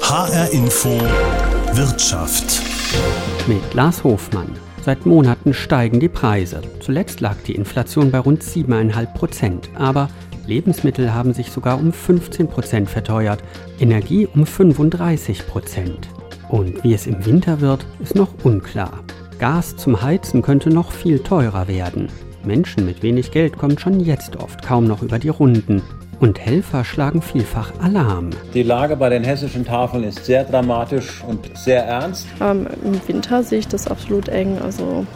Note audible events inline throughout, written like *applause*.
HR Info Wirtschaft. Mit Lars Hofmann. Seit Monaten steigen die Preise. Zuletzt lag die Inflation bei rund 7,5 Prozent. Aber Lebensmittel haben sich sogar um 15 Prozent verteuert, Energie um 35 Prozent. Und wie es im Winter wird, ist noch unklar. Gas zum Heizen könnte noch viel teurer werden. Menschen mit wenig Geld kommen schon jetzt oft kaum noch über die Runden. Und Helfer schlagen vielfach Alarm. Die Lage bei den hessischen Tafeln ist sehr dramatisch und sehr ernst. Ähm, Im Winter sehe ich das absolut eng. Also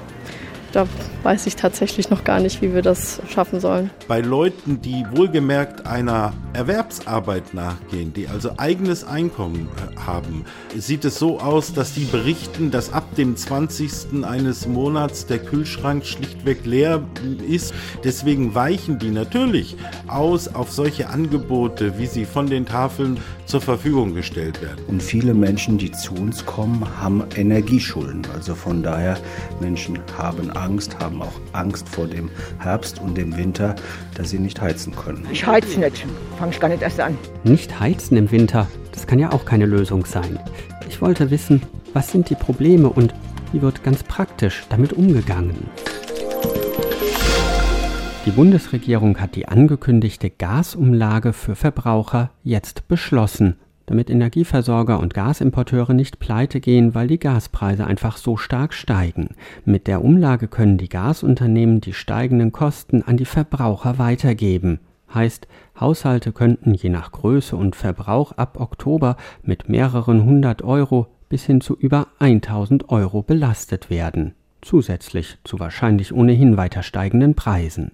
da weiß ich tatsächlich noch gar nicht, wie wir das schaffen sollen. Bei Leuten, die wohlgemerkt einer Erwerbsarbeit nachgehen, die also eigenes Einkommen äh, haben, sieht es so aus, dass die berichten, dass ab dem 20. eines Monats der Kühlschrank schlichtweg leer ist. Deswegen weichen die natürlich aus auf solche Angebote, wie sie von den Tafeln zur Verfügung gestellt werden. Und viele Menschen, die zu uns kommen, haben Energieschulden. Also von daher, Menschen haben Angst, haben auch Angst vor dem Herbst und dem Winter, dass sie nicht heizen können. Ich heiz nicht, fange ich gar nicht erst an. Nicht heizen im Winter, das kann ja auch keine Lösung sein. Ich wollte wissen, was sind die Probleme und wie wird ganz praktisch damit umgegangen? Die Bundesregierung hat die angekündigte Gasumlage für Verbraucher jetzt beschlossen damit Energieversorger und Gasimporteure nicht pleite gehen, weil die Gaspreise einfach so stark steigen. Mit der Umlage können die Gasunternehmen die steigenden Kosten an die Verbraucher weitergeben. Heißt, Haushalte könnten je nach Größe und Verbrauch ab Oktober mit mehreren hundert Euro bis hin zu über 1000 Euro belastet werden. Zusätzlich zu wahrscheinlich ohnehin weiter steigenden Preisen.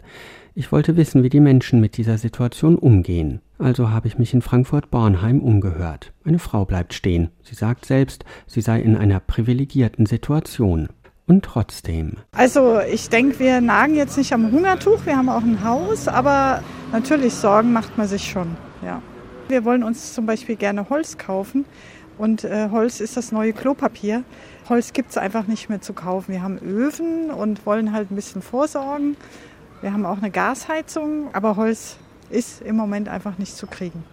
Ich wollte wissen, wie die Menschen mit dieser Situation umgehen. Also habe ich mich in Frankfurt-Bornheim umgehört. Eine Frau bleibt stehen. Sie sagt selbst, sie sei in einer privilegierten Situation. Und trotzdem. Also ich denke, wir nagen jetzt nicht am Hungertuch, wir haben auch ein Haus, aber natürlich Sorgen macht man sich schon. Ja. Wir wollen uns zum Beispiel gerne Holz kaufen und äh, Holz ist das neue Klopapier. Holz gibt es einfach nicht mehr zu kaufen. Wir haben Öfen und wollen halt ein bisschen vorsorgen. Wir haben auch eine Gasheizung, aber Holz ist im Moment einfach nicht zu kriegen.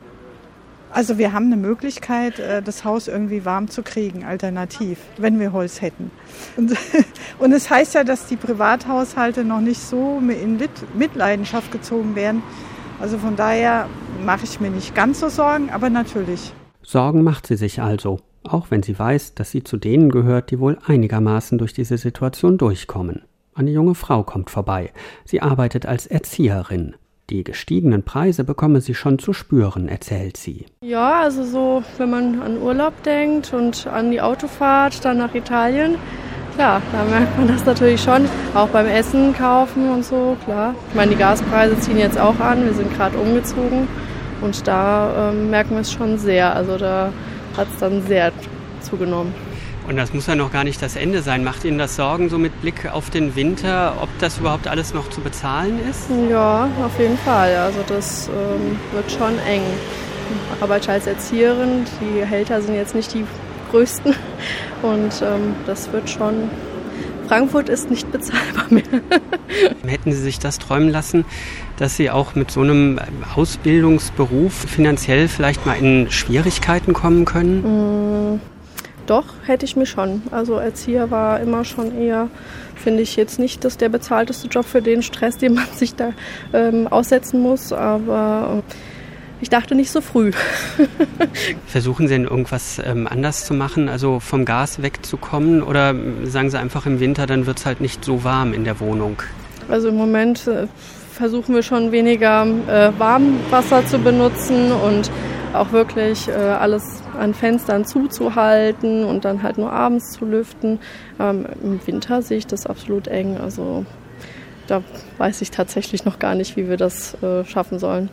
Also wir haben eine Möglichkeit, äh, das Haus irgendwie warm zu kriegen, alternativ, wenn wir Holz hätten. Und, *laughs* und es heißt ja, dass die Privathaushalte noch nicht so in Mitleidenschaft gezogen werden. Also von daher mache ich mir nicht ganz so Sorgen, aber natürlich. Sorgen macht sie sich also, auch wenn sie weiß, dass sie zu denen gehört, die wohl einigermaßen durch diese Situation durchkommen. Eine junge Frau kommt vorbei. Sie arbeitet als Erzieherin. Die gestiegenen Preise bekomme sie schon zu spüren, erzählt sie. Ja, also so, wenn man an Urlaub denkt und an die Autofahrt dann nach Italien, klar, da merkt man das natürlich schon. Auch beim Essen kaufen und so, klar. Ich meine, die Gaspreise ziehen jetzt auch an. Wir sind gerade umgezogen und da ähm, merken wir es schon sehr. Also da hat es dann sehr zugenommen. Und das muss ja noch gar nicht das Ende sein. Macht Ihnen das Sorgen so mit Blick auf den Winter, ob das überhaupt alles noch zu bezahlen ist? Ja, auf jeden Fall. Also das ähm, wird schon eng. Ich arbeite als Erzieherin. Die Gehälter sind jetzt nicht die größten. Und ähm, das wird schon. Frankfurt ist nicht bezahlbar mehr. *laughs* Hätten Sie sich das träumen lassen, dass Sie auch mit so einem Ausbildungsberuf finanziell vielleicht mal in Schwierigkeiten kommen können? Mmh. Doch, hätte ich mir schon. Also Erzieher war immer schon eher, finde ich jetzt nicht, dass der bezahlteste Job für den Stress, den man sich da ähm, aussetzen muss, aber äh, ich dachte nicht so früh. *laughs* Versuchen Sie denn irgendwas ähm, anders zu machen, also vom Gas wegzukommen oder sagen Sie einfach im Winter, dann wird es halt nicht so warm in der Wohnung? Also im Moment äh, versuchen wir schon weniger äh, Warmwasser zu benutzen und auch wirklich äh, alles an Fenstern zuzuhalten und dann halt nur abends zu lüften. Ähm, Im Winter sehe ich das absolut eng. Also da weiß ich tatsächlich noch gar nicht, wie wir das äh, schaffen sollen.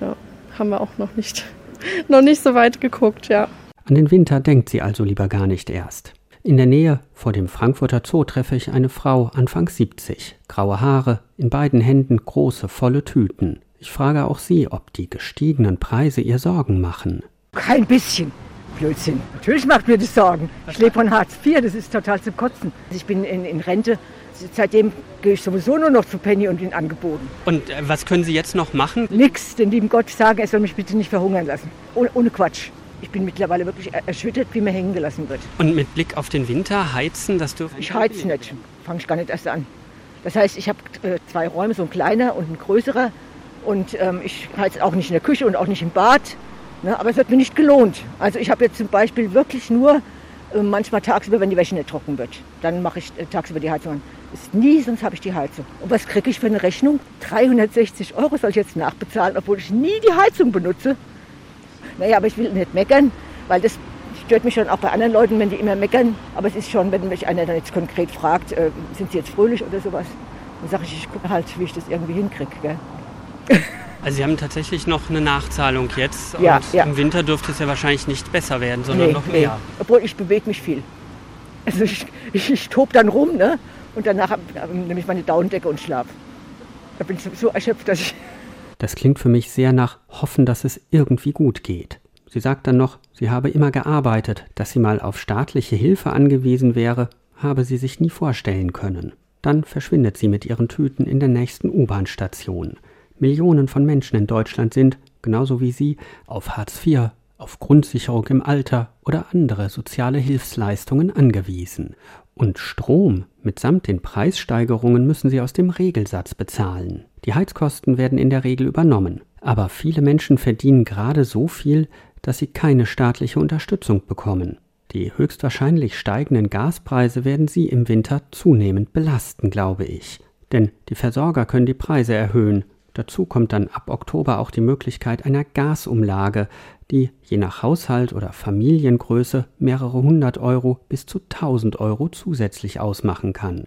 Ja, haben wir auch noch nicht, *laughs* noch nicht so weit geguckt, ja. An den Winter denkt sie also lieber gar nicht erst. In der Nähe vor dem Frankfurter Zoo treffe ich eine Frau Anfang 70, graue Haare, in beiden Händen große volle Tüten. Ich frage auch sie, ob die gestiegenen Preise ihr Sorgen machen. Kein bisschen. Blödsinn. Natürlich macht mir das Sorgen. Ich lebe von Hartz IV, das ist total zum Kotzen. Ich bin in, in Rente. Seitdem gehe ich sowieso nur noch zu Penny und in Angeboten. Und äh, was können Sie jetzt noch machen? Nix, den lieben Gott sagen, er soll mich bitte nicht verhungern lassen. Ohne, ohne Quatsch. Ich bin mittlerweile wirklich erschüttert, wie mir hängen gelassen wird. Und mit Blick auf den Winter heizen, das dürfen Ich heize nicht, fange ich gar nicht erst an. Das heißt, ich habe äh, zwei Räume, so ein kleiner und ein größerer. Und ähm, ich heize auch nicht in der Küche und auch nicht im Bad. Ne? Aber es wird mir nicht gelohnt. Also ich habe jetzt zum Beispiel wirklich nur äh, manchmal tagsüber, wenn die Wäsche nicht trocken wird. Dann mache ich äh, tagsüber die Heizung an. Ist nie, sonst habe ich die Heizung. Und was kriege ich für eine Rechnung? 360 Euro soll ich jetzt nachbezahlen, obwohl ich nie die Heizung benutze. Naja, aber ich will nicht meckern, weil das stört mich schon auch bei anderen Leuten, wenn die immer meckern. Aber es ist schon, wenn mich einer dann jetzt konkret fragt, äh, sind sie jetzt fröhlich oder sowas, dann sage ich, ich gucke halt, wie ich das irgendwie hinkriege. *laughs* Also Sie haben tatsächlich noch eine Nachzahlung jetzt Ja, und ja. im Winter dürfte es ja wahrscheinlich nicht besser werden, sondern Nee, noch nee. mehr. Obwohl ich bewege mich viel. Also ich, ich, ich tob dann rum, ne? Und danach hab- nehme ich meine Daunendecke und schlaf. Da bin ich so erschöpft, dass ich. *laughs* Das klingt für mich sehr nach hoffen, dass es irgendwie gut geht. Sie sagt dann noch, sie habe immer gearbeitet, dass sie mal auf staatliche Hilfe angewiesen wäre, habe sie sich nie vorstellen können. Dann verschwindet sie mit ihren Tüten in der nächsten U-Bahn-Station. Millionen von Menschen in Deutschland sind, genauso wie sie, auf Hartz IV, auf Grundsicherung im Alter oder andere soziale Hilfsleistungen angewiesen. Und Strom mitsamt den Preissteigerungen müssen sie aus dem Regelsatz bezahlen. Die Heizkosten werden in der Regel übernommen. Aber viele Menschen verdienen gerade so viel, dass sie keine staatliche Unterstützung bekommen. Die höchstwahrscheinlich steigenden Gaspreise werden sie im Winter zunehmend belasten, glaube ich. Denn die Versorger können die Preise erhöhen. Dazu kommt dann ab Oktober auch die Möglichkeit einer Gasumlage, die je nach Haushalt oder Familiengröße mehrere hundert Euro bis zu tausend Euro zusätzlich ausmachen kann.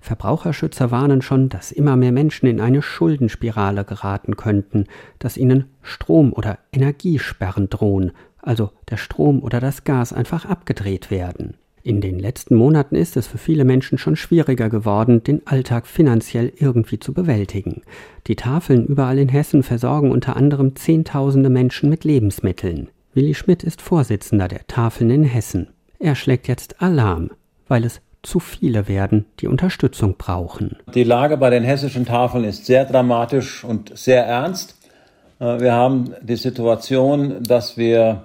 Verbraucherschützer warnen schon, dass immer mehr Menschen in eine Schuldenspirale geraten könnten, dass ihnen Strom- oder Energiesperren drohen, also der Strom oder das Gas einfach abgedreht werden. In den letzten Monaten ist es für viele Menschen schon schwieriger geworden, den Alltag finanziell irgendwie zu bewältigen. Die Tafeln überall in Hessen versorgen unter anderem Zehntausende Menschen mit Lebensmitteln. Willi Schmidt ist Vorsitzender der Tafeln in Hessen. Er schlägt jetzt Alarm, weil es zu viele werden, die Unterstützung brauchen. Die Lage bei den hessischen Tafeln ist sehr dramatisch und sehr ernst. Äh, Wir haben die Situation, dass wir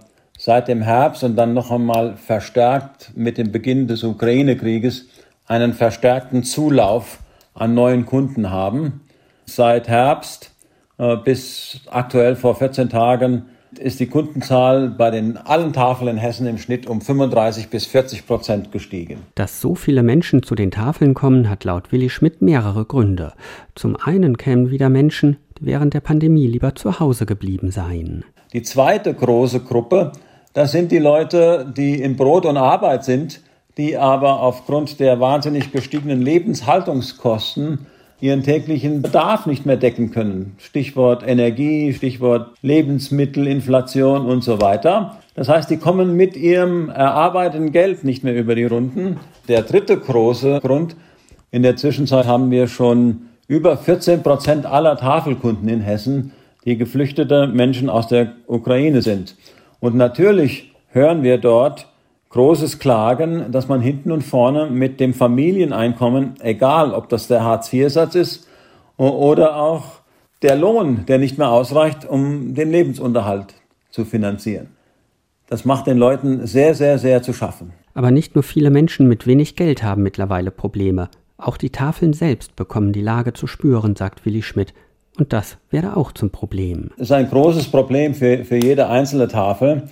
seit dem Herbst und dann noch einmal verstärkt mit dem Beginn des Ukraine-Krieges einen verstärkten Zulauf an neuen Kunden haben. Seit Herbst äh, bis aktuell vor 14 Tagen ist die Kundenzahl bei den allen Tafeln in Hessen im Schnitt um 35 bis 40 Prozent gestiegen. Dass so viele Menschen zu den Tafeln kommen, hat laut Willi Schmidt mehrere Gründe. Zum einen kämen wieder Menschen, die während der Pandemie lieber zu Hause geblieben seien. Die zweite große Gruppe, das sind die Leute, die in Brot und Arbeit sind, die aber aufgrund der wahnsinnig gestiegenen Lebenshaltungskosten ihren täglichen Bedarf nicht mehr decken können. Stichwort Energie, Stichwort Lebensmittelinflation und so weiter. Das heißt, die kommen mit ihrem erarbeiteten Geld nicht mehr über die Runden. Der dritte große Grund, in der Zwischenzeit haben wir schon über 14 Prozent aller Tafelkunden in Hessen, die geflüchtete Menschen aus der Ukraine sind. Und natürlich hören wir dort großes Klagen, dass man hinten und vorne mit dem Familieneinkommen, egal ob das der Hartz-IV-Satz ist oder auch der Lohn, der nicht mehr ausreicht, um den Lebensunterhalt zu finanzieren. Das macht den Leuten sehr, sehr, sehr zu schaffen. Aber nicht nur viele Menschen mit wenig Geld haben mittlerweile Probleme. Auch die Tafeln selbst bekommen die Lage zu spüren, sagt Willi Schmidt. Und das werde auch zum Problem. Das ist ein großes Problem für, für jede einzelne Tafel,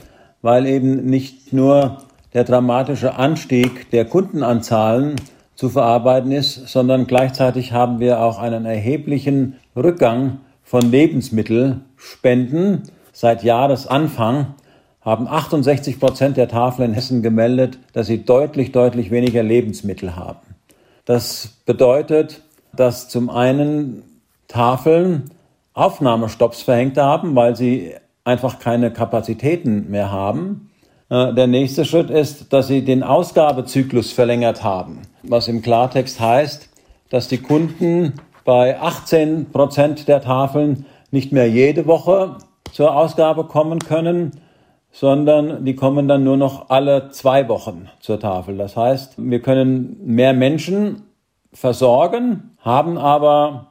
weil eben nicht nur der dramatische Anstieg der Kundenanzahlen zu verarbeiten ist, sondern gleichzeitig haben wir auch einen erheblichen Rückgang von Lebensmittelspenden. Seit Jahresanfang haben 68 Prozent der Tafeln in Hessen gemeldet, dass sie deutlich, deutlich weniger Lebensmittel haben. Das bedeutet, dass zum einen Tafeln Aufnahmestopps verhängt haben, weil sie einfach keine Kapazitäten mehr haben. Äh, Der nächste Schritt ist, dass sie den Ausgabezyklus verlängert haben, was im Klartext heißt, dass die Kunden bei 18 Prozent der Tafeln nicht mehr jede Woche zur Ausgabe kommen können, sondern die kommen dann nur noch alle zwei Wochen zur Tafel. Das heißt, wir können mehr Menschen versorgen, haben aber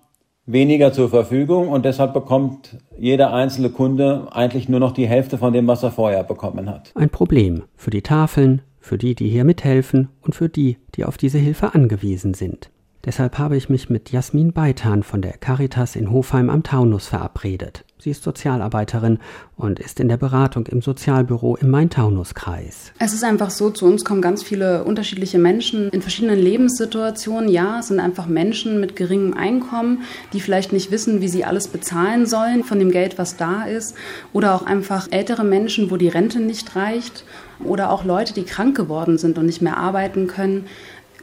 weniger zur Verfügung und deshalb bekommt jeder einzelne Kunde eigentlich nur noch die Hälfte von dem, was er vorher bekommen hat. Ein Problem für die Tafeln, für die, die hier mithelfen und für die, die auf diese Hilfe angewiesen sind. Deshalb habe ich mich mit Jasmin Beitan von der Caritas in Hofheim am Taunus verabredet. Sie ist Sozialarbeiterin und ist in der Beratung im Sozialbüro im Main-Taunus-Kreis. Es ist einfach so, zu uns kommen ganz viele unterschiedliche Menschen in verschiedenen Lebenssituationen. Ja, es sind einfach Menschen mit geringem Einkommen, die vielleicht nicht wissen, wie sie alles bezahlen sollen von dem Geld, was da ist. Oder auch einfach ältere Menschen, wo die Rente nicht reicht. Oder auch Leute, die krank geworden sind und nicht mehr arbeiten können.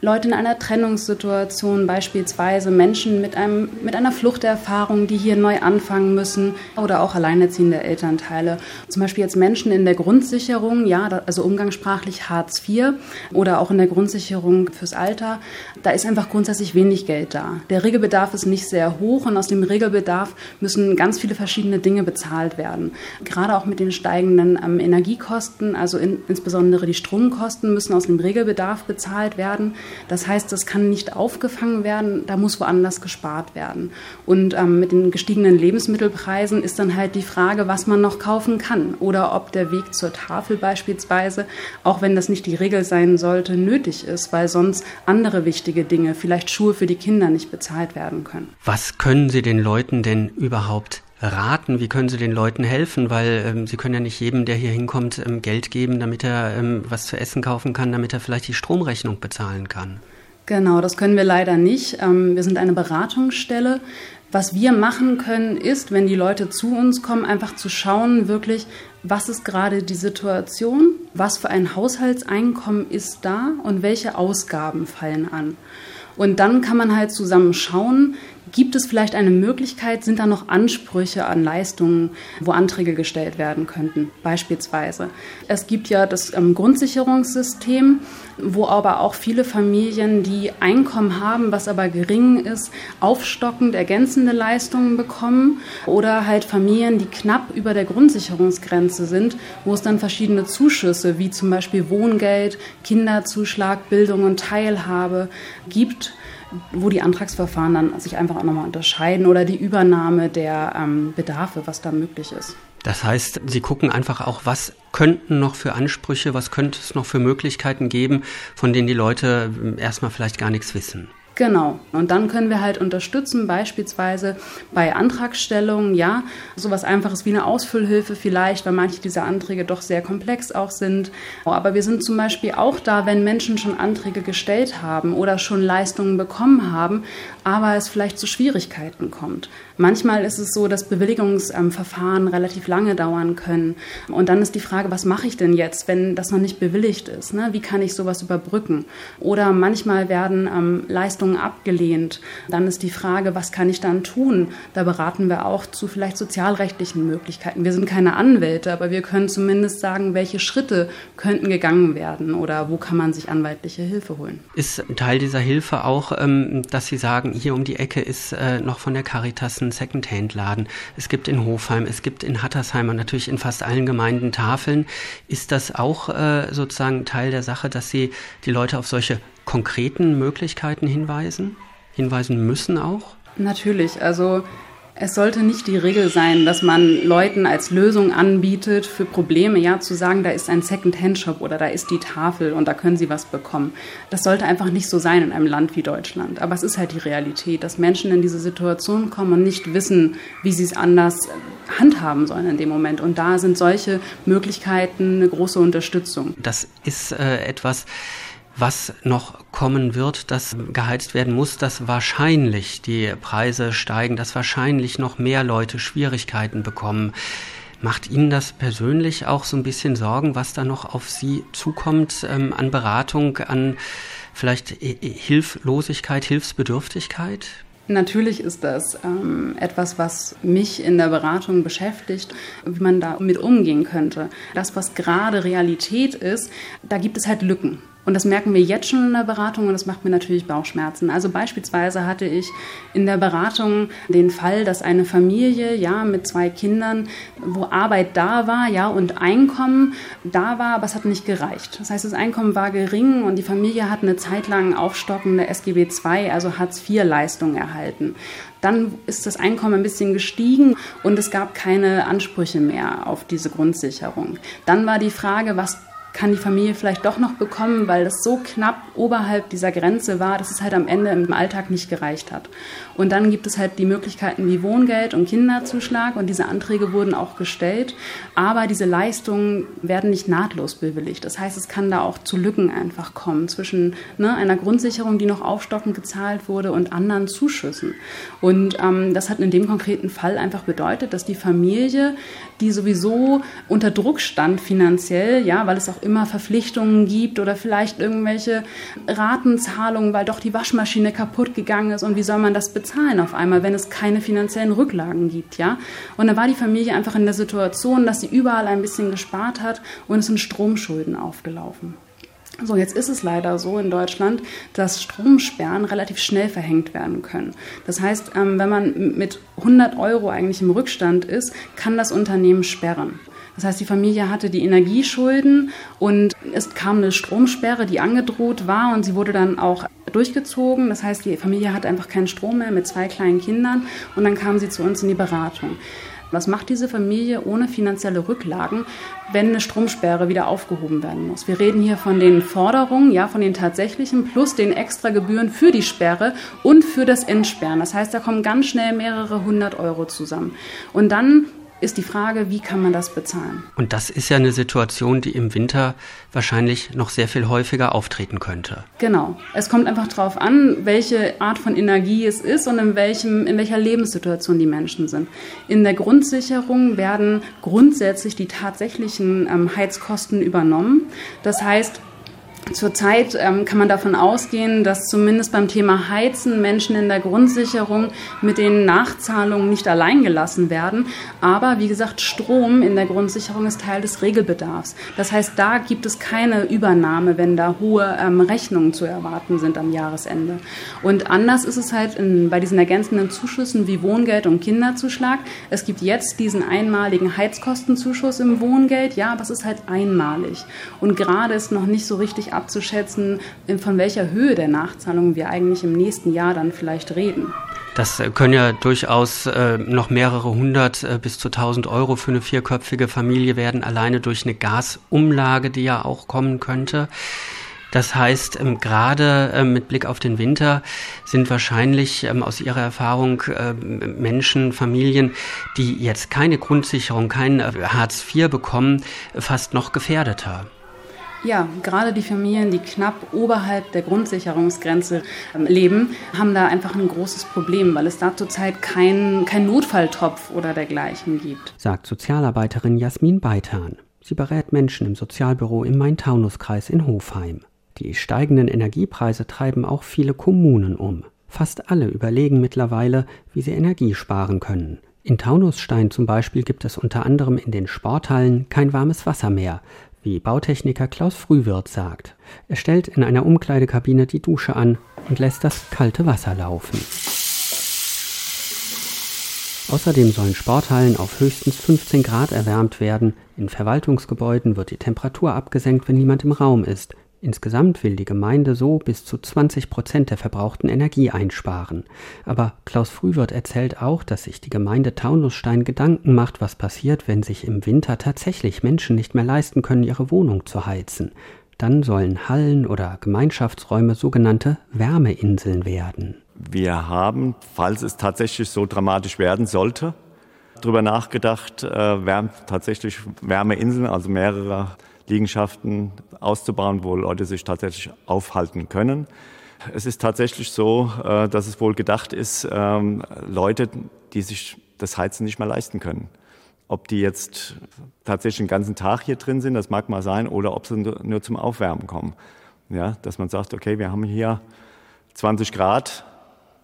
Leute in einer Trennungssituation, beispielsweise Menschen mit, einem, mit einer Fluchterfahrung, die hier neu anfangen müssen oder auch alleinerziehende Elternteile. Zum Beispiel jetzt Menschen in der Grundsicherung, ja, also umgangssprachlich Hartz IV oder auch in der Grundsicherung fürs Alter. Da ist einfach grundsätzlich wenig Geld da. Der Regelbedarf ist nicht sehr hoch und aus dem Regelbedarf müssen ganz viele verschiedene Dinge bezahlt werden. Gerade auch mit den steigenden ähm, Energiekosten, also in, insbesondere die Stromkosten müssen aus dem Regelbedarf bezahlt werden. Das heißt, das kann nicht aufgefangen werden, da muss woanders gespart werden. Und ähm, mit den gestiegenen Lebensmittelpreisen ist dann halt die Frage, was man noch kaufen kann oder ob der Weg zur Tafel beispielsweise, auch wenn das nicht die Regel sein sollte, nötig ist, weil sonst andere wichtige Dinge, vielleicht Schuhe für die Kinder nicht bezahlt werden können. Was können Sie den Leuten denn überhaupt raten? Wie können Sie den Leuten helfen? Weil ähm, Sie können ja nicht jedem, der hier hinkommt, ähm, Geld geben, damit er ähm, was zu essen kaufen kann, damit er vielleicht die Stromrechnung bezahlen kann. Genau, das können wir leider nicht. Ähm, wir sind eine Beratungsstelle. Was wir machen können, ist, wenn die Leute zu uns kommen, einfach zu schauen, wirklich, was ist gerade die Situation, was für ein Haushaltseinkommen ist da und welche Ausgaben fallen an. Und dann kann man halt zusammen schauen, Gibt es vielleicht eine Möglichkeit, sind da noch Ansprüche an Leistungen, wo Anträge gestellt werden könnten, beispielsweise? Es gibt ja das ähm, Grundsicherungssystem, wo aber auch viele Familien, die Einkommen haben, was aber gering ist, aufstockend ergänzende Leistungen bekommen oder halt Familien, die knapp über der Grundsicherungsgrenze sind, wo es dann verschiedene Zuschüsse wie zum Beispiel Wohngeld, Kinderzuschlag, Bildung und Teilhabe gibt wo die Antragsverfahren dann sich einfach auch nochmal unterscheiden oder die Übernahme der ähm, Bedarfe, was da möglich ist. Das heißt, Sie gucken einfach auch, was könnten noch für Ansprüche, was könnte es noch für Möglichkeiten geben, von denen die Leute ähm, erstmal vielleicht gar nichts wissen. Genau. Und dann können wir halt unterstützen, beispielsweise bei Antragstellungen, ja, sowas einfaches wie eine Ausfüllhilfe vielleicht, weil manche dieser Anträge doch sehr komplex auch sind. Aber wir sind zum Beispiel auch da, wenn Menschen schon Anträge gestellt haben oder schon Leistungen bekommen haben, aber es vielleicht zu Schwierigkeiten kommt. Manchmal ist es so, dass Bewilligungsverfahren relativ lange dauern können. Und dann ist die Frage, was mache ich denn jetzt, wenn das noch nicht bewilligt ist? Ne? Wie kann ich sowas überbrücken? Oder manchmal werden ähm, Leistungen abgelehnt. Dann ist die Frage, was kann ich dann tun? Da beraten wir auch zu vielleicht sozialrechtlichen Möglichkeiten. Wir sind keine Anwälte, aber wir können zumindest sagen, welche Schritte könnten gegangen werden oder wo kann man sich anwaltliche Hilfe holen. Ist Teil dieser Hilfe auch, ähm, dass Sie sagen, hier um die Ecke ist äh, noch von der Caritas ein Secondhand-Laden. Es gibt in Hofheim, es gibt in Hattersheim und natürlich in fast allen Gemeinden Tafeln. Ist das auch äh, sozusagen Teil der Sache, dass Sie die Leute auf solche konkreten Möglichkeiten hinweisen? Hinweisen müssen auch? Natürlich. Also es sollte nicht die Regel sein, dass man Leuten als Lösung anbietet für Probleme, ja, zu sagen, da ist ein Second-Hand-Shop oder da ist die Tafel und da können sie was bekommen. Das sollte einfach nicht so sein in einem Land wie Deutschland. Aber es ist halt die Realität, dass Menschen in diese Situation kommen und nicht wissen, wie sie es anders handhaben sollen in dem Moment. Und da sind solche Möglichkeiten eine große Unterstützung. Das ist äh, etwas, was noch kommen wird, das geheizt werden muss, dass wahrscheinlich die Preise steigen, dass wahrscheinlich noch mehr Leute Schwierigkeiten bekommen. Macht Ihnen das persönlich auch so ein bisschen Sorgen, was da noch auf Sie zukommt ähm, an Beratung, an vielleicht Hilflosigkeit, Hilfsbedürftigkeit? Natürlich ist das ähm, etwas, was mich in der Beratung beschäftigt, wie man damit umgehen könnte. Das, was gerade Realität ist, da gibt es halt Lücken. Und das merken wir jetzt schon in der Beratung und das macht mir natürlich Bauchschmerzen. Also beispielsweise hatte ich in der Beratung den Fall, dass eine Familie, ja, mit zwei Kindern, wo Arbeit da war, ja, und Einkommen da war, aber es hat nicht gereicht. Das heißt, das Einkommen war gering und die Familie hat eine Zeit lang aufstockende SGB II, also Hartz-IV-Leistung erhalten. Dann ist das Einkommen ein bisschen gestiegen und es gab keine Ansprüche mehr auf diese Grundsicherung. Dann war die Frage, was kann die Familie vielleicht doch noch bekommen, weil das so knapp oberhalb dieser Grenze war, dass es halt am Ende im Alltag nicht gereicht hat. Und dann gibt es halt die Möglichkeiten wie Wohngeld und Kinderzuschlag und diese Anträge wurden auch gestellt, aber diese Leistungen werden nicht nahtlos bewilligt. Das heißt, es kann da auch zu Lücken einfach kommen zwischen ne, einer Grundsicherung, die noch aufstockend gezahlt wurde und anderen Zuschüssen. Und ähm, das hat in dem konkreten Fall einfach bedeutet, dass die Familie, die sowieso unter Druck stand finanziell, ja, weil es auch immer Verpflichtungen gibt oder vielleicht irgendwelche Ratenzahlungen, weil doch die Waschmaschine kaputt gegangen ist und wie soll man das bezahlen auf einmal, wenn es keine finanziellen Rücklagen gibt, ja? Und dann war die Familie einfach in der Situation, dass sie überall ein bisschen gespart hat und es sind Stromschulden aufgelaufen. So, jetzt ist es leider so in Deutschland, dass Stromsperren relativ schnell verhängt werden können. Das heißt, ähm, wenn man mit 100 Euro eigentlich im Rückstand ist, kann das Unternehmen sperren. Das heißt, die Familie hatte die Energieschulden und es kam eine Stromsperre, die angedroht war und sie wurde dann auch durchgezogen. Das heißt, die Familie hatte einfach keinen Strom mehr mit zwei kleinen Kindern und dann kam sie zu uns in die Beratung. Was macht diese Familie ohne finanzielle Rücklagen, wenn eine Stromsperre wieder aufgehoben werden muss? Wir reden hier von den Forderungen, ja, von den tatsächlichen plus den extra Gebühren für die Sperre und für das Entsperren. Das heißt, da kommen ganz schnell mehrere hundert Euro zusammen. Und dann ist die Frage, wie kann man das bezahlen? Und das ist ja eine Situation, die im Winter wahrscheinlich noch sehr viel häufiger auftreten könnte. Genau. Es kommt einfach darauf an, welche Art von Energie es ist und in, welchem, in welcher Lebenssituation die Menschen sind. In der Grundsicherung werden grundsätzlich die tatsächlichen ähm, Heizkosten übernommen. Das heißt, Zurzeit ähm, kann man davon ausgehen, dass zumindest beim Thema Heizen Menschen in der Grundsicherung mit den Nachzahlungen nicht allein gelassen werden. Aber wie gesagt, Strom in der Grundsicherung ist Teil des Regelbedarfs. Das heißt, da gibt es keine Übernahme, wenn da hohe ähm, Rechnungen zu erwarten sind am Jahresende. Und anders ist es halt in, bei diesen ergänzenden Zuschüssen wie Wohngeld und Kinderzuschlag. Es gibt jetzt diesen einmaligen Heizkostenzuschuss im Wohngeld, ja, aber es ist halt einmalig. Und gerade ist noch nicht so richtig abzuschätzen, von welcher Höhe der Nachzahlungen wir eigentlich im nächsten Jahr dann vielleicht reden. Das äh, können ja durchaus äh, noch mehrere hundert äh, bis zu tausend Euro für eine vierköpfige Familie werden, alleine durch eine Gasumlage, die ja auch kommen könnte. Das heißt, ähm, gerade ähm, mit Blick auf den Winter sind wahrscheinlich ähm, aus Ihrer Erfahrung äh, Menschen, Familien, die jetzt keine Grundsicherung, kein äh, Hartz IV bekommen, fast noch gefährdeter. Ja, gerade die Familien, die knapp oberhalb der Grundsicherungsgrenze ähm, leben, haben da einfach ein großes Problem, weil es da zurzeit keinen kein Notfalltopf oder dergleichen gibt. Sagt Sozialarbeiterin Jasmin Beitan. Sie berät Menschen im Sozialbüro im Main-Taunus-Kreis in Hofheim. Die steigenden Energiepreise treiben auch viele Kommunen um. Fast alle überlegen mittlerweile, wie sie Energie sparen können. In Taunusstein zum Beispiel gibt es unter anderem in den Sporthallen kein warmes Wasser mehr, wie Bautechniker Klaus Frühwirt sagt. Er stellt in einer Umkleidekabine die Dusche an und lässt das kalte Wasser laufen. Außerdem sollen Sporthallen auf höchstens 15 Grad erwärmt werden. In Verwaltungsgebäuden wird die Temperatur abgesenkt, wenn niemand im Raum ist. Insgesamt will die Gemeinde so bis zu 20 Prozent der verbrauchten Energie einsparen. Aber Klaus Frühwirt erzählt auch, dass sich die Gemeinde Taunusstein Gedanken macht, was passiert, wenn sich im Winter tatsächlich Menschen nicht mehr leisten können, ihre Wohnung zu heizen. Dann sollen Hallen oder Gemeinschaftsräume sogenannte Wärmeinseln werden. Wir haben, falls es tatsächlich so dramatisch werden sollte, darüber nachgedacht, äh, tatsächlich Wärmeinseln, also mehrere Liegenschaften auszubauen, wo Leute sich tatsächlich aufhalten können. Es ist tatsächlich so, äh, dass es wohl gedacht ist, ähm, Leute, die sich das Heizen nicht mehr leisten können. Ob die jetzt tatsächlich den ganzen Tag hier drin sind, das mag mal sein, oder ob sie nur zum Aufwärmen kommen. Ja, dass man sagt, okay, wir haben hier 20 Grad,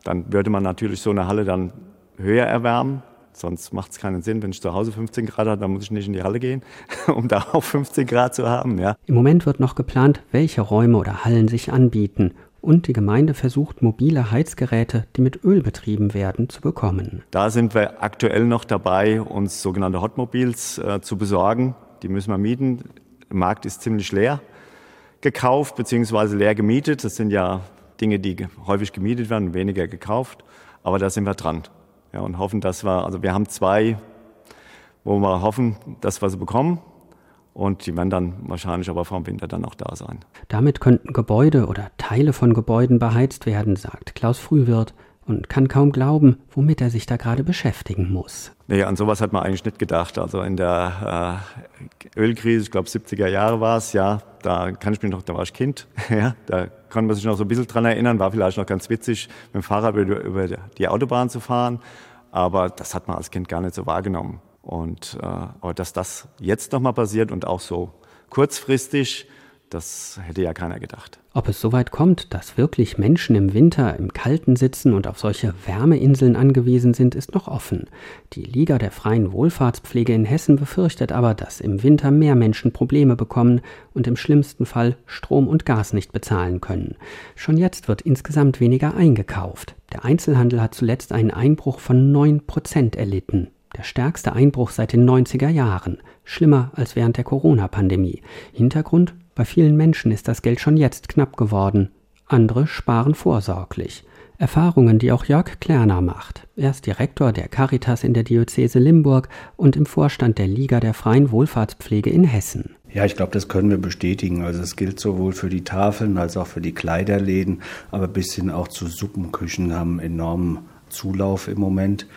dann würde man natürlich so eine Halle dann höher erwärmen, Sonst macht es keinen Sinn, wenn ich zu Hause 15 Grad habe, dann muss ich nicht in die Halle gehen, *laughs* um da auch 15 Grad zu haben. Ja. Im Moment wird noch geplant, welche Räume oder Hallen sich anbieten. Und die Gemeinde versucht, mobile Heizgeräte, die mit Öl betrieben werden, zu bekommen. Da sind wir aktuell noch dabei, uns sogenannte Hotmobiles äh, zu besorgen. Die müssen wir mieten. Der Markt ist ziemlich leer gekauft bzw. leer gemietet. Das sind ja Dinge, die häufig gemietet werden, weniger gekauft. Aber da sind wir dran. Ja, und hoffen, dass wir, also wir haben zwei, wo wir hoffen, dass wir sie bekommen. Und die werden dann wahrscheinlich aber vor dem Winter dann auch da sein. Damit könnten Gebäude oder Teile von Gebäuden beheizt werden, sagt Klaus Frühwirt und kann kaum glauben, womit er sich da gerade beschäftigen muss. Nee, an sowas hat man eigentlich nicht gedacht. Also in der äh, Ölkrise, ich glaube 70er Jahre war es, ja, da kann ich mich noch, da war ich Kind, *laughs* ja, da kann man sich noch so ein bisschen dran erinnern, war vielleicht noch ganz witzig, mit dem Fahrrad über, die Autobahn zu fahren, aber das hat man als Kind gar nicht so wahrgenommen. Und äh, aber dass das jetzt nochmal passiert und auch so kurzfristig, das hätte ja keiner gedacht. Ob es so weit kommt, dass wirklich Menschen im Winter im Kalten sitzen und auf solche Wärmeinseln angewiesen sind, ist noch offen. Die Liga der freien Wohlfahrtspflege in Hessen befürchtet aber, dass im Winter mehr Menschen Probleme bekommen und im schlimmsten Fall Strom und Gas nicht bezahlen können. Schon jetzt wird insgesamt weniger eingekauft. Der Einzelhandel hat zuletzt einen Einbruch von 9 Prozent erlitten. Der stärkste Einbruch seit den 90er Jahren. Schlimmer als während der Corona-Pandemie. Hintergrund bei vielen Menschen ist das Geld schon jetzt knapp geworden. Andere sparen vorsorglich. Erfahrungen, die auch Jörg Klerner macht. Er ist Direktor der Caritas in der Diözese Limburg und im Vorstand der Liga der freien Wohlfahrtspflege in Hessen. Ja, ich glaube, das können wir bestätigen. Also es gilt sowohl für die Tafeln als auch für die Kleiderläden, aber bis hin auch zu Suppenküchen haben enormen Zulauf im Moment.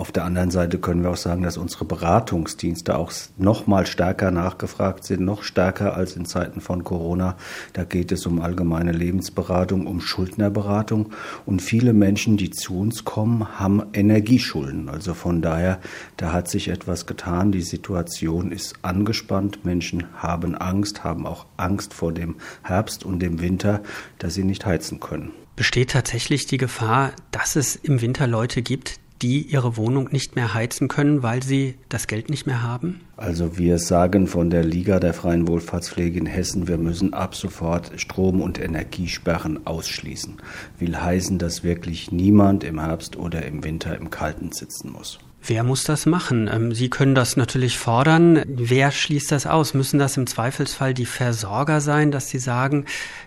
Auf der anderen Seite können wir auch sagen, dass unsere Beratungsdienste auch noch mal stärker nachgefragt sind, noch stärker als in Zeiten von Corona. Da geht es um allgemeine Lebensberatung, um Schuldnerberatung. Und viele Menschen, die zu uns kommen, haben Energieschulden. Also von daher, da hat sich etwas getan. Die Situation ist angespannt. Menschen haben Angst, haben auch Angst vor dem Herbst und dem Winter, dass sie nicht heizen können. Besteht tatsächlich die Gefahr, dass es im Winter Leute gibt, die ihre Wohnung nicht mehr heizen können, weil sie das Geld nicht mehr haben? Also wir sagen von der Liga der freien Wohlfahrtspflege in Hessen, wir müssen ab sofort Strom- und Energiesperren ausschließen. Will heißen, dass wirklich niemand im Herbst oder im Winter im Kalten sitzen muss. Wer muss das machen? Ähm, sie können das natürlich fordern. Wer schließt das aus? Müssen das im Zweifelsfall die Versorger sein, dass sie sagen,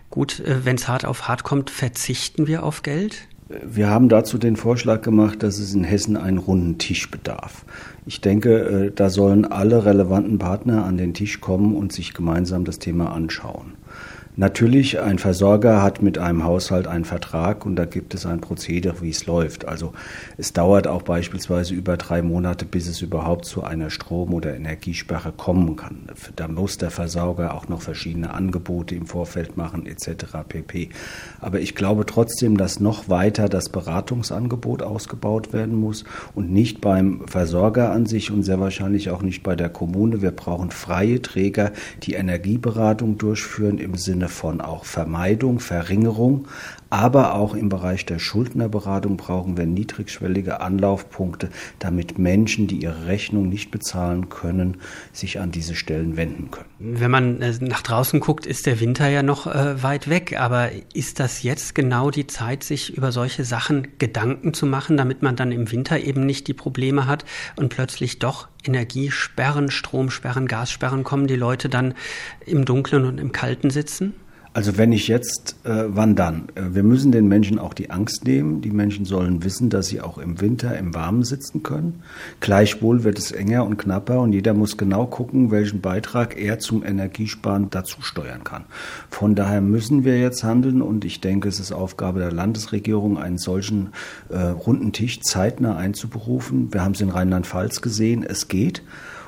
gut, äh, wenn es hart auf hart kommt, verzichten wir auf Geld? Wir haben dazu den Vorschlag gemacht, dass es in Hessen einen runden Tisch bedarf. Ich denke, äh, da sollen alle relevanten Partner an den Tisch kommen und sich gemeinsam das Thema anschauen. Natürlich, ein Versorger hat mit einem Haushalt einen Vertrag und da gibt es ein Prozedere, wie es läuft. Also es dauert auch beispielsweise über drei Monate, bis es überhaupt zu einer Strom- oder Energiesperre kommen kann. Da muss der Versorger auch noch verschiedene Angebote im Vorfeld machen etc. pp. Aber ich glaube trotzdem, dass noch weiter das Beratungsangebot ausgebaut werden muss und nicht beim Versorger an sich und sehr wahrscheinlich auch nicht bei der Kommune. Wir brauchen freie Träger, die Energieberatung durchführen im Sinne Sinne von auch Vermeidung, Verringerung, aber auch im Bereich der Schuldnerberatung brauchen wir niedrigschwellige Anlaufpunkte, damit Menschen, die ihre Rechnung nicht bezahlen können, sich an diese Stellen wenden können. Wenn man äh, nach draußen guckt, ist der Winter ja noch äh, weit weg, aber ist das jetzt genau die Zeit, sich über solche Sachen Gedanken zu machen, damit man dann im Winter eben nicht die Probleme hat und plötzlich doch Energiesperren, Stromsperren, Gassperren kommen, die Leute dann im Dunkeln und im Kalten sitzen? Also wenn ich jetzt, äh, wann dann? Äh, wir müssen den Menschen auch die Angst nehmen. Die Menschen sollen wissen, dass sie auch im Winter im Warmen sitzen können. Gleichwohl wird es enger und knapper und jeder muss genau gucken, welchen Beitrag er zum Energiesparen dazu steuern kann. Von daher müssen wir jetzt handeln und ich denke, es ist Aufgabe der Landesregierung, einen solchen äh, runden Tisch zeitnah einzuberufen. Wir haben es in Rheinland-Pfalz gesehen, es geht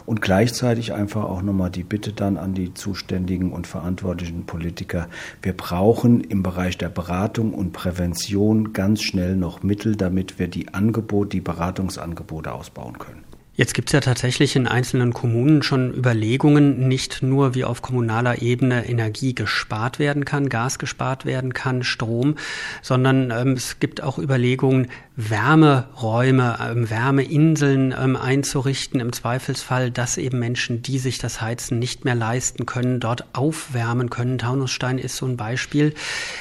und gleichzeitig einfach auch nochmal die Bitte dann an die zuständigen und verantwortlichen Politiker. Wir brauchen im Bereich der Beratung und Prävention ganz schnell noch Mittel, damit wir die Angebote, die Beratungsangebote ausbauen können. Jetzt gibt es ja tatsächlich in einzelnen Kommunen schon Überlegungen, nicht nur wie auf kommunaler Ebene Energie gespart werden kann, Gas gespart werden kann, Strom, sondern ähm, es gibt auch Überlegungen, Wärmeräume, ähm, Wärmeinseln ähm, einzurichten, im Zweifelsfall, dass eben Menschen, die sich das Heizen nicht mehr leisten können, dort aufwärmen können. Taunusstein ist so ein Beispiel.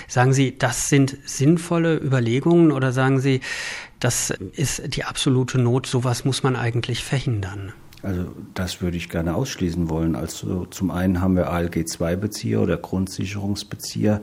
Sagen Sie, das sind sinnvolle Überlegungen oder sagen Sie, das ist die absolute Not. Sowas muss man eigentlich verhindern. Also das würde ich gerne ausschließen wollen. Also zum einen haben wir ALG-2-Bezieher oder Grundsicherungsbezieher.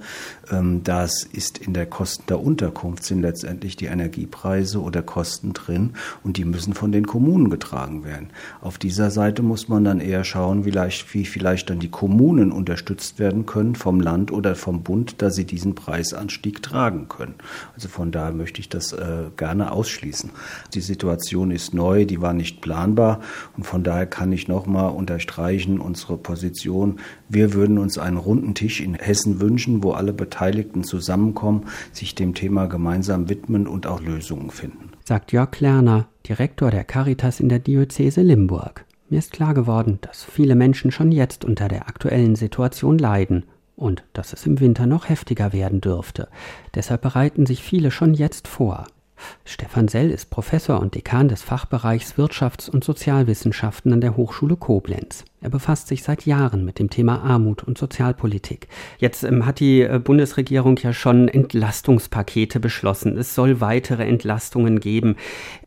Ähm, das ist in der Kosten der Unterkunft sind letztendlich die Energiepreise oder Kosten drin und die müssen von den Kommunen getragen werden. Auf dieser Seite muss man dann eher schauen, wie vielleicht dann die Kommunen unterstützt werden können vom Land oder vom Bund, dass sie diesen Preisanstieg tragen können. Also von daher möchte ich das äh, gerne ausschließen. Die Situation ist neu, die war nicht planbar und von daher kann ich nochmal unterstreichen unsere Position. Wir würden uns einen runden Tisch in Hessen wünschen, wo alle Beteiligten zusammenkommen, sich dem Thema gemeinsam widmen und auch Lösungen finden. Sagt Jörg Klerner, Direktor der Caritas in der Diözese Limburg. Mir ist klar geworden, dass viele Menschen schon jetzt unter der aktuellen Situation leiden und dass es im Winter noch heftiger werden dürfte. Deshalb bereiten sich viele schon jetzt vor. Stefan Sell ist Professor und Dekan des Fachbereichs Wirtschafts- und Sozialwissenschaften an der Hochschule Koblenz. Er befasst sich seit Jahren mit dem Thema Armut und Sozialpolitik. Jetzt ähm, hat die äh, Bundesregierung ja schon Entlastungspakete beschlossen. Es soll weitere Entlastungen geben.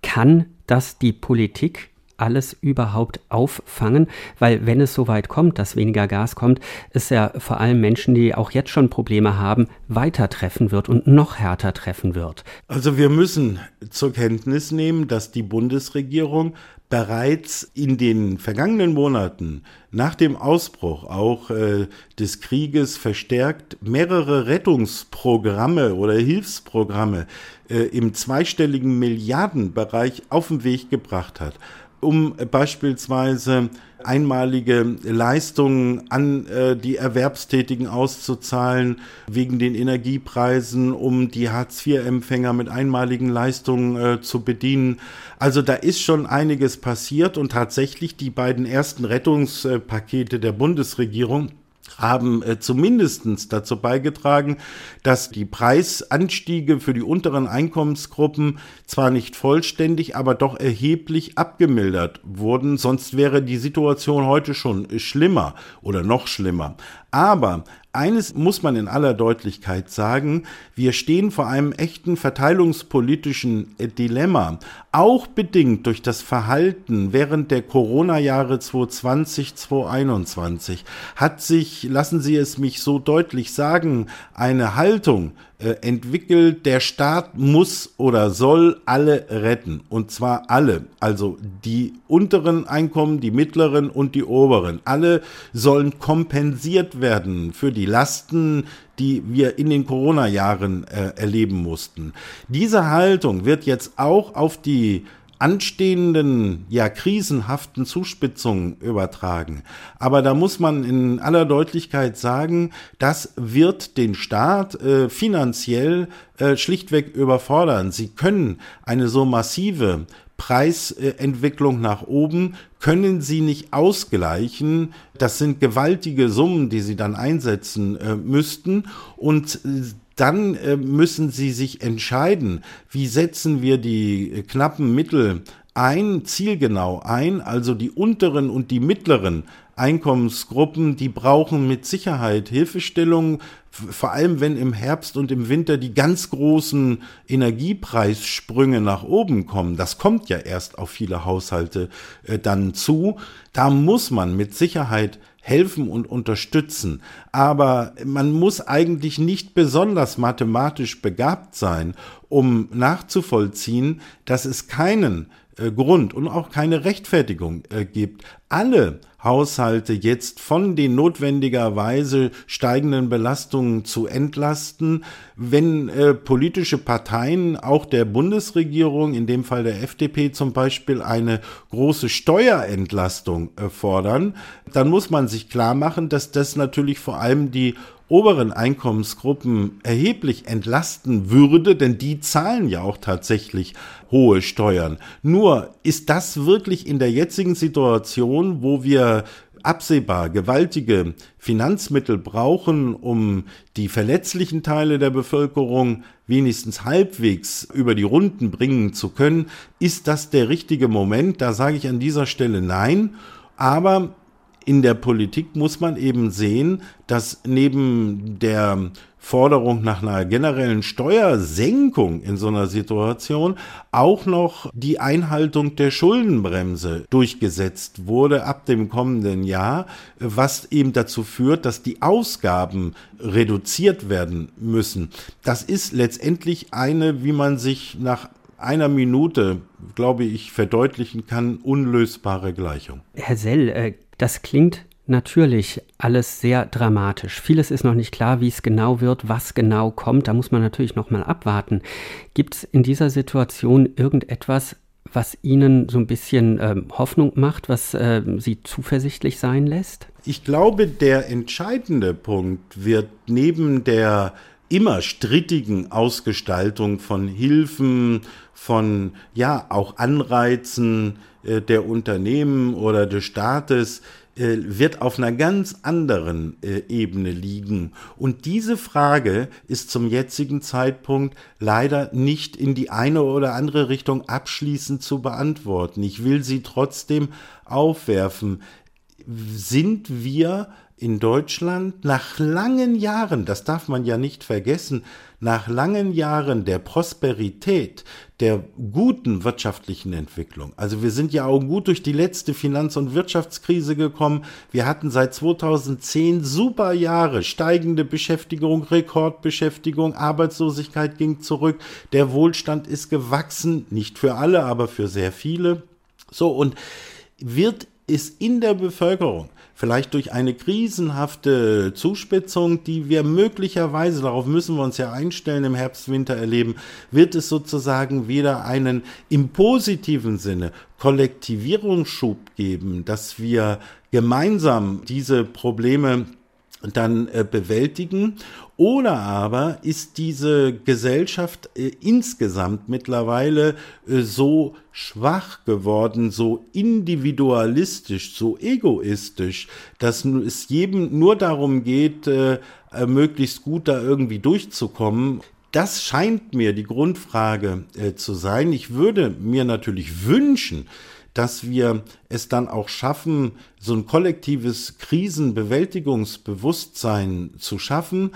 Kann das die Politik alles überhaupt auffangen? Weil wenn es so weit kommt, dass weniger Gas kommt, es ja vor allem Menschen, die auch jetzt schon Probleme haben, weiter treffen wird und noch härter treffen wird. Also wir müssen zur Kenntnis nehmen, dass die Bundesregierung bereits in den vergangenen Monaten nach dem Ausbruch auch äh, des Krieges verstärkt mehrere Rettungsprogramme oder Hilfsprogramme äh, im zweistelligen Milliardenbereich auf den Weg gebracht hat um beispielsweise einmalige Leistungen an äh, die Erwerbstätigen auszuzahlen wegen den Energiepreisen, um die Hartz-IV-Empfänger mit einmaligen Leistungen äh, zu bedienen. Also da ist schon einiges passiert und tatsächlich die beiden ersten Rettungspakete der Bundesregierung haben äh, zumindest dazu beigetragen, dass die Preisanstiege für die unteren Einkommensgruppen zwar nicht vollständig, aber doch erheblich abgemildert wurden. Sonst wäre die Situation heute schon schlimmer oder noch schlimmer. Aber eines muss man in aller Deutlichkeit sagen, wir stehen vor einem echten verteilungspolitischen Dilemma, auch bedingt durch das Verhalten während der Corona-Jahre 2020, 2021 hat sich, lassen Sie es mich so deutlich sagen, eine Haltung entwickelt, der Staat muss oder soll alle retten. Und zwar alle. Also die unteren Einkommen, die mittleren und die oberen. Alle sollen kompensiert werden für die Lasten, die wir in den Corona-Jahren äh, erleben mussten. Diese Haltung wird jetzt auch auf die anstehenden, ja, krisenhaften Zuspitzungen übertragen. Aber da muss man in aller Deutlichkeit sagen, das wird den Staat äh, finanziell äh, schlichtweg überfordern. Sie können eine so massive Preisentwicklung nach oben können sie nicht ausgleichen. Das sind gewaltige Summen, die sie dann einsetzen äh, müssten. Und äh, dann äh, müssen sie sich entscheiden, wie setzen wir die äh, knappen Mittel ein, zielgenau ein, also die unteren und die mittleren Einkommensgruppen, die brauchen mit Sicherheit Hilfestellung, vor allem wenn im Herbst und im Winter die ganz großen Energiepreissprünge nach oben kommen. Das kommt ja erst auf viele Haushalte äh, dann zu. Da muss man mit Sicherheit helfen und unterstützen. Aber man muss eigentlich nicht besonders mathematisch begabt sein, um nachzuvollziehen, dass es keinen äh, Grund und auch keine Rechtfertigung äh, gibt, alle Haushalte jetzt von den notwendigerweise steigenden Belastungen zu entlasten, wenn äh, politische Parteien, auch der Bundesregierung, in dem Fall der FDP zum Beispiel, eine große Steuerentlastung äh, fordern, dann muss man sich klar machen, dass das natürlich vor allem die oberen Einkommensgruppen erheblich entlasten würde, denn die zahlen ja auch tatsächlich hohe Steuern. Nur ist das wirklich in der jetzigen Situation, wo wir absehbar gewaltige Finanzmittel brauchen, um die verletzlichen Teile der Bevölkerung wenigstens halbwegs über die Runden bringen zu können, ist das der richtige Moment? Da sage ich an dieser Stelle nein. Aber in der Politik muss man eben sehen, dass neben der Forderung nach einer generellen Steuersenkung in so einer Situation auch noch die Einhaltung der Schuldenbremse durchgesetzt wurde ab dem kommenden Jahr, was eben dazu führt, dass die Ausgaben reduziert werden müssen. Das ist letztendlich eine, wie man sich nach einer Minute, glaube ich, verdeutlichen kann, unlösbare Gleichung. Herr Sell, äh, das klingt natürlich alles sehr dramatisch. Vieles ist noch nicht klar, wie es genau wird, was genau kommt. Da muss man natürlich noch mal abwarten. Gibt es in dieser Situation irgendetwas, was Ihnen so ein bisschen äh, Hoffnung macht, was äh, Sie zuversichtlich sein lässt? Ich glaube, der entscheidende Punkt wird neben der immer strittigen Ausgestaltung von Hilfen, von ja auch Anreizen äh, der Unternehmen oder des Staates äh, wird auf einer ganz anderen äh, Ebene liegen. Und diese Frage ist zum jetzigen Zeitpunkt leider nicht in die eine oder andere Richtung abschließend zu beantworten. Ich will sie trotzdem aufwerfen. Sind wir in Deutschland nach langen Jahren, das darf man ja nicht vergessen, nach langen Jahren der Prosperität, der guten wirtschaftlichen Entwicklung. Also wir sind ja auch gut durch die letzte Finanz- und Wirtschaftskrise gekommen. Wir hatten seit 2010 super Jahre, steigende Beschäftigung, Rekordbeschäftigung, Arbeitslosigkeit ging zurück, der Wohlstand ist gewachsen, nicht für alle, aber für sehr viele. So und wird es in der Bevölkerung vielleicht durch eine krisenhafte Zuspitzung, die wir möglicherweise, darauf müssen wir uns ja einstellen, im Herbst, Winter erleben, wird es sozusagen wieder einen im positiven Sinne Kollektivierungsschub geben, dass wir gemeinsam diese Probleme dann äh, bewältigen oder aber ist diese Gesellschaft äh, insgesamt mittlerweile äh, so schwach geworden, so individualistisch, so egoistisch, dass es jedem nur darum geht, äh, äh, möglichst gut da irgendwie durchzukommen. Das scheint mir die Grundfrage äh, zu sein. Ich würde mir natürlich wünschen, dass wir es dann auch schaffen, so ein kollektives Krisenbewältigungsbewusstsein zu schaffen,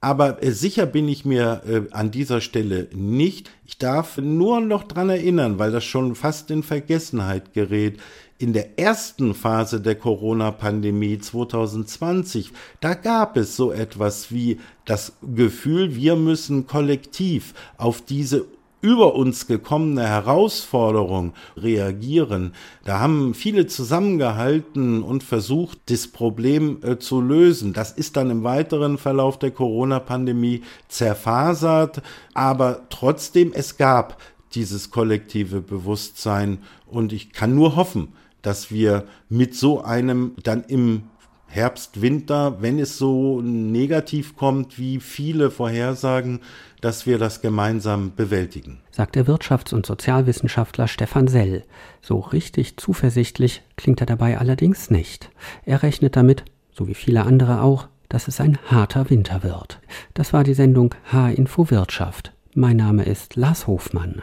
aber äh, sicher bin ich mir äh, an dieser Stelle nicht. Ich darf nur noch dran erinnern, weil das schon fast in Vergessenheit gerät. In der ersten Phase der Corona-Pandemie 2020, da gab es so etwas wie das Gefühl, wir müssen kollektiv auf diese über uns gekommene Herausforderung reagieren. Da haben viele zusammengehalten und versucht, das Problem äh, zu lösen. Das ist dann im weiteren Verlauf der Corona-Pandemie zerfasert, aber trotzdem, es gab dieses kollektive Bewusstsein und ich kann nur hoffen, dass wir mit so einem dann im Herbst, Winter, wenn es so negativ kommt, wie viele vorhersagen, dass wir das gemeinsam bewältigen. Sagt der Wirtschafts- und Sozialwissenschaftler Stefan Sell. So richtig zuversichtlich klingt er dabei allerdings nicht. Er rechnet damit, so wie viele andere auch, dass es ein harter Winter wird. Das war die Sendung H-Info Wirtschaft. Mein Name ist Lars Hofmann.